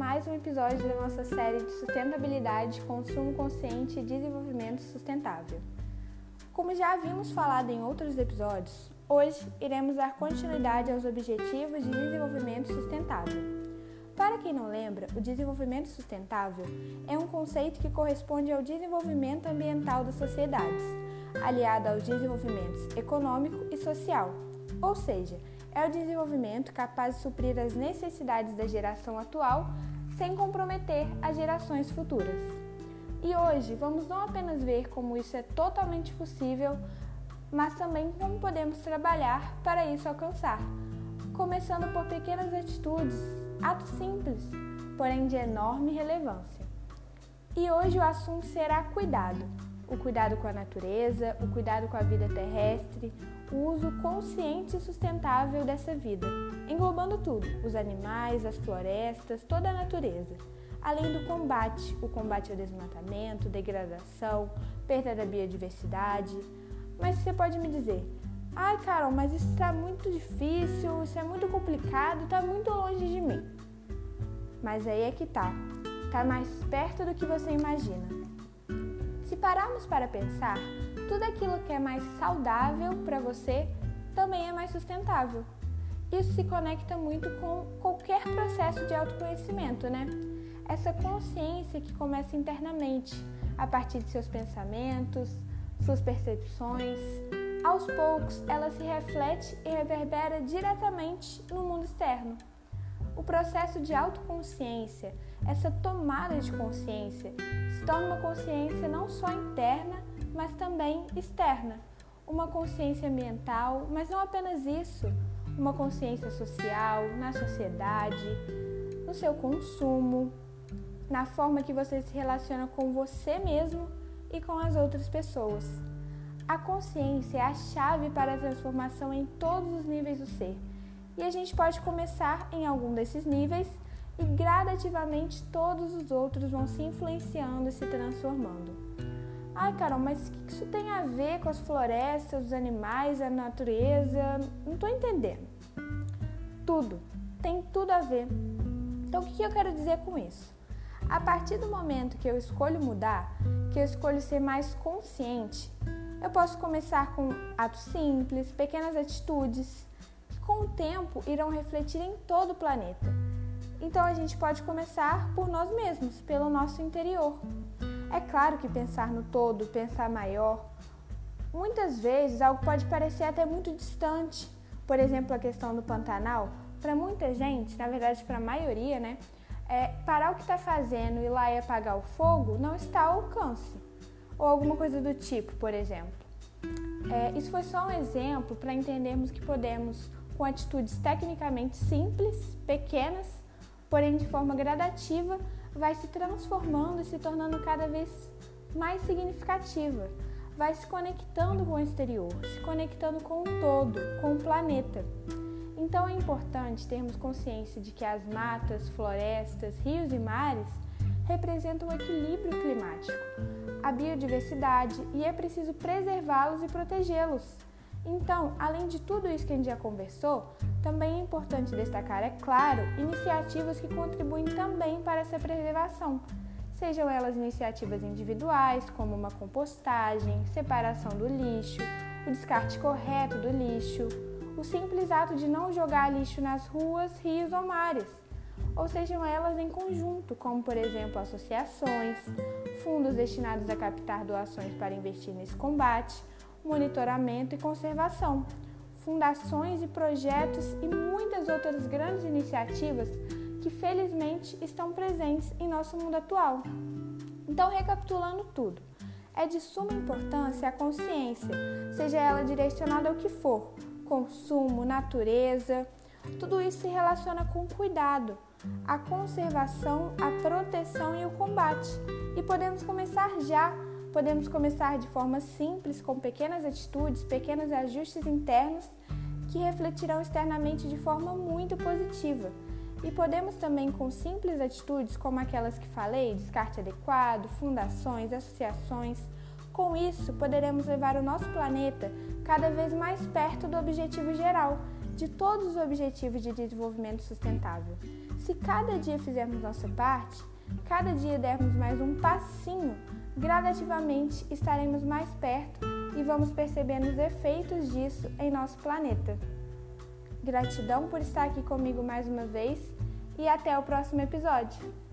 mais um episódio da nossa série de sustentabilidade, consumo consciente e desenvolvimento sustentável. Como já havíamos falado em outros episódios, hoje iremos dar continuidade aos objetivos de desenvolvimento sustentável. Para quem não lembra, o desenvolvimento sustentável é um conceito que corresponde ao desenvolvimento ambiental das sociedades, aliado aos desenvolvimentos econômico e social, ou seja, é o desenvolvimento capaz de suprir as necessidades da geração atual sem comprometer as gerações futuras. E hoje vamos não apenas ver como isso é totalmente possível, mas também como podemos trabalhar para isso alcançar, começando por pequenas atitudes, atos simples, porém de enorme relevância. E hoje o assunto será cuidado o cuidado com a natureza, o cuidado com a vida terrestre, o uso consciente e sustentável dessa vida, englobando tudo: os animais, as florestas, toda a natureza. Além do combate, o combate ao desmatamento, degradação, perda da biodiversidade. Mas você pode me dizer, ai Carol, mas isso está muito difícil, isso é muito complicado, está muito longe de mim. Mas aí é que tá, tá mais perto do que você imagina. Pararmos para pensar, tudo aquilo que é mais saudável para você também é mais sustentável. Isso se conecta muito com qualquer processo de autoconhecimento, né? Essa consciência que começa internamente, a partir de seus pensamentos, suas percepções. Aos poucos, ela se reflete e reverbera diretamente no mundo externo. O processo de autoconsciência, essa tomada de consciência, se torna uma consciência não só interna, mas também externa. Uma consciência ambiental, mas não apenas isso, uma consciência social, na sociedade, no seu consumo, na forma que você se relaciona com você mesmo e com as outras pessoas. A consciência é a chave para a transformação em todos os níveis do ser e a gente pode começar em algum desses níveis e gradativamente todos os outros vão se influenciando e se transformando. Ai, Carol, mas o que isso tem a ver com as florestas, os animais, a natureza? Não estou entendendo. Tudo, tem tudo a ver. Então, o que eu quero dizer com isso? A partir do momento que eu escolho mudar, que eu escolho ser mais consciente, eu posso começar com atos simples, pequenas atitudes com o tempo irão refletir em todo o planeta. Então a gente pode começar por nós mesmos, pelo nosso interior. É claro que pensar no todo, pensar maior, muitas vezes algo pode parecer até muito distante. Por exemplo, a questão do Pantanal, para muita gente, na verdade para a maioria, né, é, parar o que está fazendo e ir lá e apagar o fogo não está ao alcance. Ou alguma coisa do tipo, por exemplo. É, isso foi só um exemplo para entendermos que podemos com atitudes tecnicamente simples, pequenas, porém de forma gradativa, vai se transformando e se tornando cada vez mais significativa. Vai se conectando com o exterior, se conectando com o todo, com o planeta. Então é importante termos consciência de que as matas, florestas, rios e mares representam o equilíbrio climático, a biodiversidade e é preciso preservá-los e protegê-los. Então, além de tudo isso que a gente já conversou, também é importante destacar, é claro, iniciativas que contribuem também para essa preservação, sejam elas iniciativas individuais, como uma compostagem, separação do lixo, o descarte correto do lixo, o simples ato de não jogar lixo nas ruas, rios ou mares, ou sejam elas em conjunto, como por exemplo associações, fundos destinados a captar doações para investir nesse combate monitoramento e conservação, fundações e projetos e muitas outras grandes iniciativas que felizmente estão presentes em nosso mundo atual. Então, recapitulando tudo, é de suma importância a consciência, seja ela direcionada ao que for, consumo, natureza, tudo isso se relaciona com cuidado, a conservação, a proteção e o combate. E podemos começar já Podemos começar de forma simples, com pequenas atitudes, pequenos ajustes internos que refletirão externamente de forma muito positiva. E podemos também, com simples atitudes como aquelas que falei, descarte adequado, fundações, associações, com isso poderemos levar o nosso planeta cada vez mais perto do objetivo geral de todos os Objetivos de Desenvolvimento Sustentável. Se cada dia fizermos nossa parte, cada dia dermos mais um passinho, gradativamente estaremos mais perto e vamos percebendo os efeitos disso em nosso planeta. Gratidão por estar aqui comigo mais uma vez e até o próximo episódio!